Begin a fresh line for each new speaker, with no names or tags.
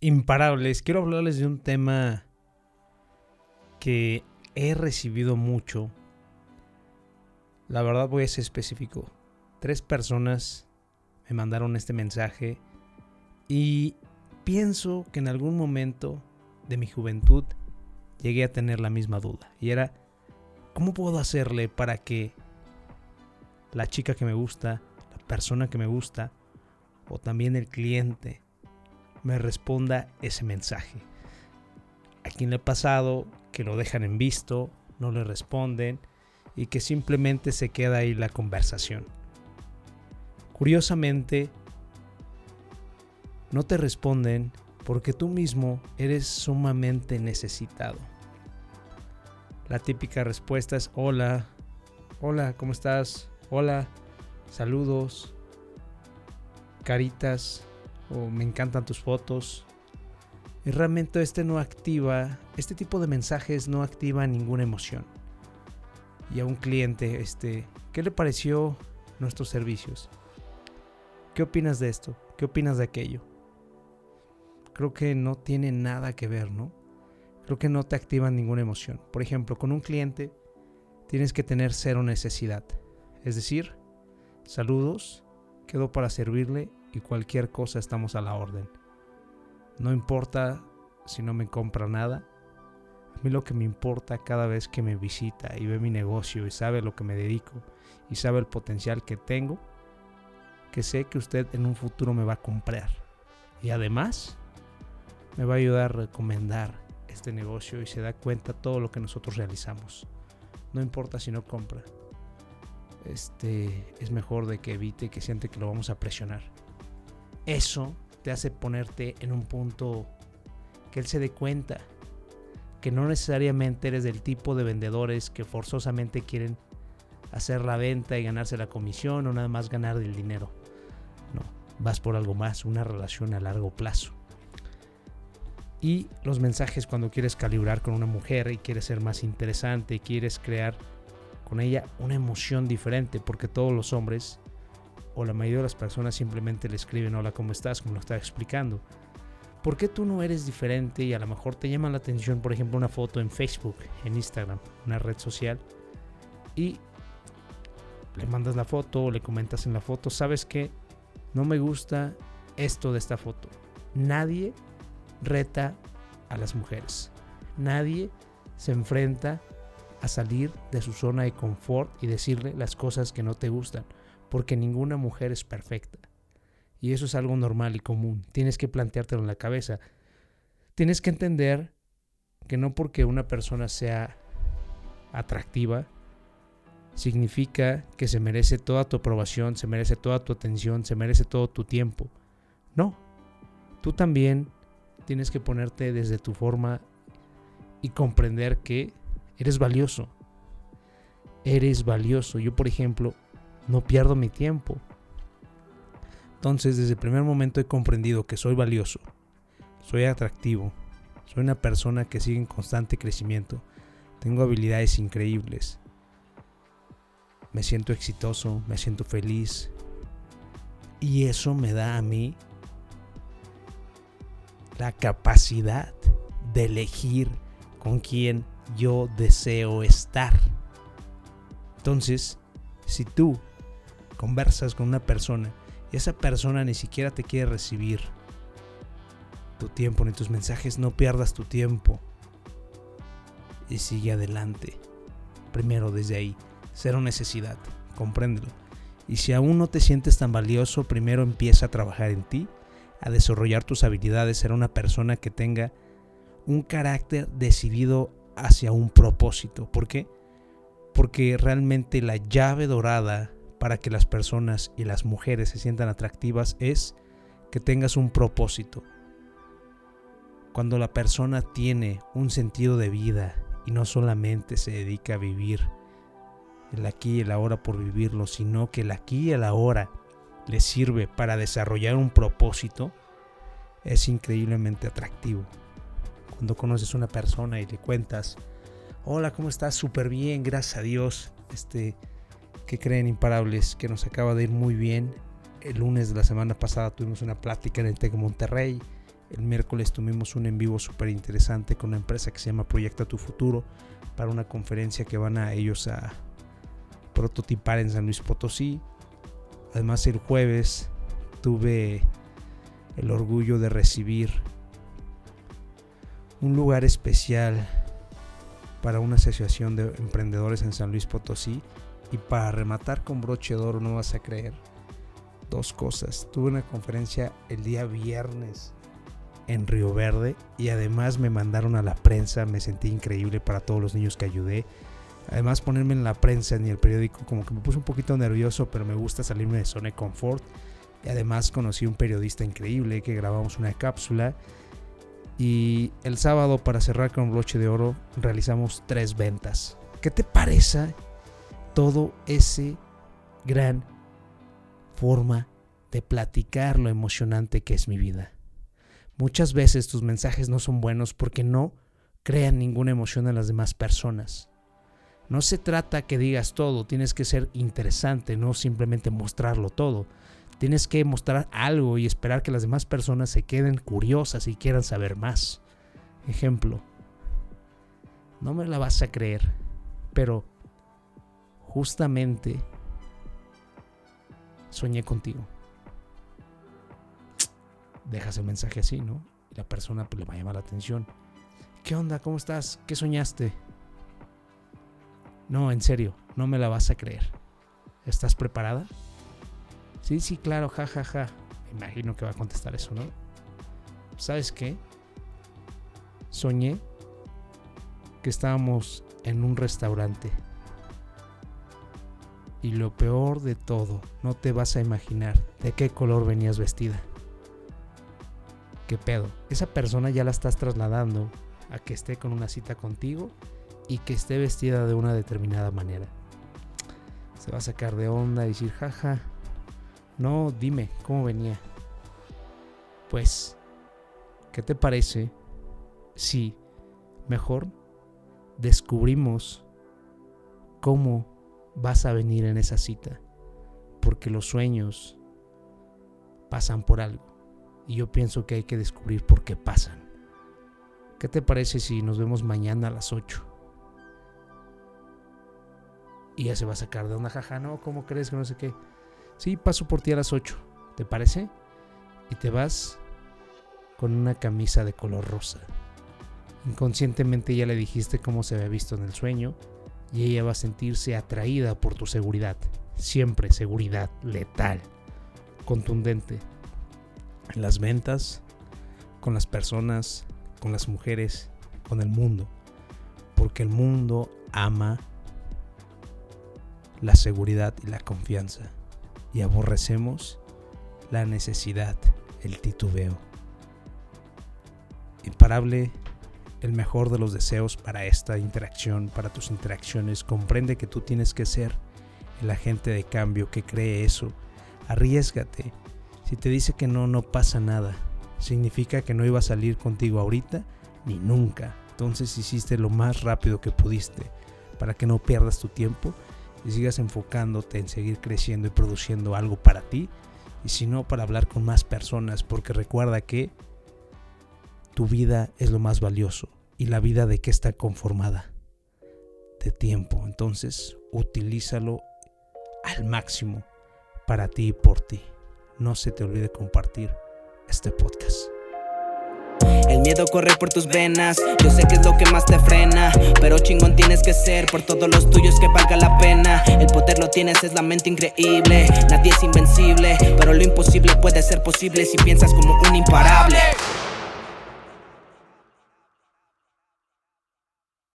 imparables, quiero hablarles de un tema que he recibido mucho. La verdad voy a ser específico. Tres personas me mandaron este mensaje y pienso que en algún momento de mi juventud llegué a tener la misma duda. Y era, ¿cómo puedo hacerle para que la chica que me gusta, la persona que me gusta, o también el cliente me responda ese mensaje. A quien le ha pasado que lo dejan en visto, no le responden y que simplemente se queda ahí la conversación. Curiosamente, no te responden porque tú mismo eres sumamente necesitado. La típica respuesta es hola, hola, ¿cómo estás? Hola, saludos, caritas, o me encantan tus fotos. Y realmente este no activa, este tipo de mensajes no activa ninguna emoción. Y a un cliente, este, ¿qué le pareció nuestros servicios? ¿Qué opinas de esto? ¿Qué opinas de aquello? Creo que no tiene nada que ver, ¿no? Creo que no te activa ninguna emoción. Por ejemplo, con un cliente tienes que tener cero necesidad. Es decir, saludos, quedo para servirle y cualquier cosa estamos a la orden. No importa si no me compra nada. A mí lo que me importa cada vez que me visita y ve mi negocio y sabe lo que me dedico y sabe el potencial que tengo, que sé que usted en un futuro me va a comprar. Y además me va a ayudar a recomendar este negocio y se da cuenta todo lo que nosotros realizamos. No importa si no compra. Este es mejor de que evite que siente que lo vamos a presionar eso te hace ponerte en un punto que él se dé cuenta que no necesariamente eres del tipo de vendedores que forzosamente quieren hacer la venta y ganarse la comisión o nada más ganar el dinero. No, vas por algo más, una relación a largo plazo. Y los mensajes cuando quieres calibrar con una mujer y quieres ser más interesante y quieres crear con ella una emoción diferente, porque todos los hombres o la mayoría de las personas simplemente le escriben hola, ¿cómo estás? Como lo estaba explicando. ¿Por qué tú no eres diferente y a lo mejor te llama la atención, por ejemplo, una foto en Facebook, en Instagram, una red social, y le mandas la foto o le comentas en la foto, sabes que no me gusta esto de esta foto. Nadie reta a las mujeres. Nadie se enfrenta a salir de su zona de confort y decirle las cosas que no te gustan porque ninguna mujer es perfecta. Y eso es algo normal y común. Tienes que planteártelo en la cabeza. Tienes que entender que no porque una persona sea atractiva, significa que se merece toda tu aprobación, se merece toda tu atención, se merece todo tu tiempo. No. Tú también tienes que ponerte desde tu forma y comprender que eres valioso. Eres valioso. Yo, por ejemplo, no pierdo mi tiempo. Entonces, desde el primer momento he comprendido que soy valioso, soy atractivo, soy una persona que sigue en constante crecimiento, tengo habilidades increíbles, me siento exitoso, me siento feliz y eso me da a mí la capacidad de elegir con quién yo deseo estar. Entonces, si tú conversas con una persona y esa persona ni siquiera te quiere recibir tu tiempo ni tus mensajes, no pierdas tu tiempo y sigue adelante. Primero desde ahí, cero necesidad, compréndelo. Y si aún no te sientes tan valioso, primero empieza a trabajar en ti, a desarrollar tus habilidades, ser una persona que tenga un carácter decidido hacia un propósito. ¿Por qué? Porque realmente la llave dorada para que las personas y las mujeres se sientan atractivas es que tengas un propósito. Cuando la persona tiene un sentido de vida y no solamente se dedica a vivir el aquí y el ahora por vivirlo, sino que el aquí y el ahora le sirve para desarrollar un propósito, es increíblemente atractivo. Cuando conoces a una persona y le cuentas, hola, ¿cómo estás? Súper bien, gracias a Dios. Este, que creen imparables, que nos acaba de ir muy bien. El lunes de la semana pasada tuvimos una plática en el TEC Monterrey El miércoles tuvimos un en vivo súper interesante con una empresa que se llama Proyecta tu Futuro para una conferencia que van a ellos a prototipar en San Luis Potosí. Además el jueves tuve el orgullo de recibir un lugar especial para una asociación de emprendedores en San Luis Potosí. Y para rematar con broche de oro, no vas a creer, dos cosas. Tuve una conferencia el día viernes en Río Verde y además me mandaron a la prensa, me sentí increíble para todos los niños que ayudé. Además ponerme en la prensa ni el periódico como que me puse un poquito nervioso, pero me gusta salirme de zona de confort. Y además conocí un periodista increíble que grabamos una cápsula y el sábado, para cerrar con broche de oro, realizamos tres ventas. ¿Qué te parece todo ese gran forma de platicar lo emocionante que es mi vida? Muchas veces tus mensajes no son buenos porque no crean ninguna emoción en las demás personas. No se trata que digas todo, tienes que ser interesante, no simplemente mostrarlo todo. Tienes que mostrar algo y esperar que las demás personas se queden curiosas y quieran saber más. Ejemplo, no me la vas a creer, pero justamente soñé contigo. Dejas el mensaje así, ¿no? Y la persona pues, le va a llamar la atención. ¿Qué onda? ¿Cómo estás? ¿Qué soñaste? No, en serio, no me la vas a creer. ¿Estás preparada? Sí, sí, claro, ja, ja, ja. imagino que va a contestar eso, ¿no? ¿Sabes qué? Soñé que estábamos en un restaurante. Y lo peor de todo, no te vas a imaginar de qué color venías vestida. ¿Qué pedo? Esa persona ya la estás trasladando a que esté con una cita contigo y que esté vestida de una determinada manera. Se va a sacar de onda y decir, jaja, no, dime, ¿cómo venía? Pues, ¿qué te parece si mejor descubrimos cómo vas a venir en esa cita? Porque los sueños pasan por algo. Y yo pienso que hay que descubrir por qué pasan. ¿Qué te parece si nos vemos mañana a las 8? Y ya se va a sacar de una jaja, no, ¿cómo crees que no sé qué? Sí, paso por ti a las 8, ¿te parece? Y te vas con una camisa de color rosa. Inconscientemente ya le dijiste cómo se había visto en el sueño y ella va a sentirse atraída por tu seguridad. Siempre seguridad letal, contundente. En las ventas, con las personas, con las mujeres, con el mundo. Porque el mundo ama la seguridad y la confianza y aborrecemos la necesidad, el titubeo. Imparable, el mejor de los deseos para esta interacción, para tus interacciones. Comprende que tú tienes que ser el agente de cambio que cree eso. Arriesgate. Si te dice que no, no pasa nada. Significa que no iba a salir contigo ahorita ni nunca. Entonces hiciste lo más rápido que pudiste para que no pierdas tu tiempo y sigas enfocándote en seguir creciendo y produciendo algo para ti y si no para hablar con más personas porque recuerda que tu vida es lo más valioso y la vida de qué está conformada de tiempo entonces utilízalo al máximo para ti y por ti no se te olvide compartir este podcast
el miedo corre por tus venas, yo sé que es lo que más te frena. Pero chingón tienes que ser por todos los tuyos que valga la pena. El poder lo tienes, es la mente increíble. Nadie es invencible, pero lo imposible puede ser posible si piensas como un imparable.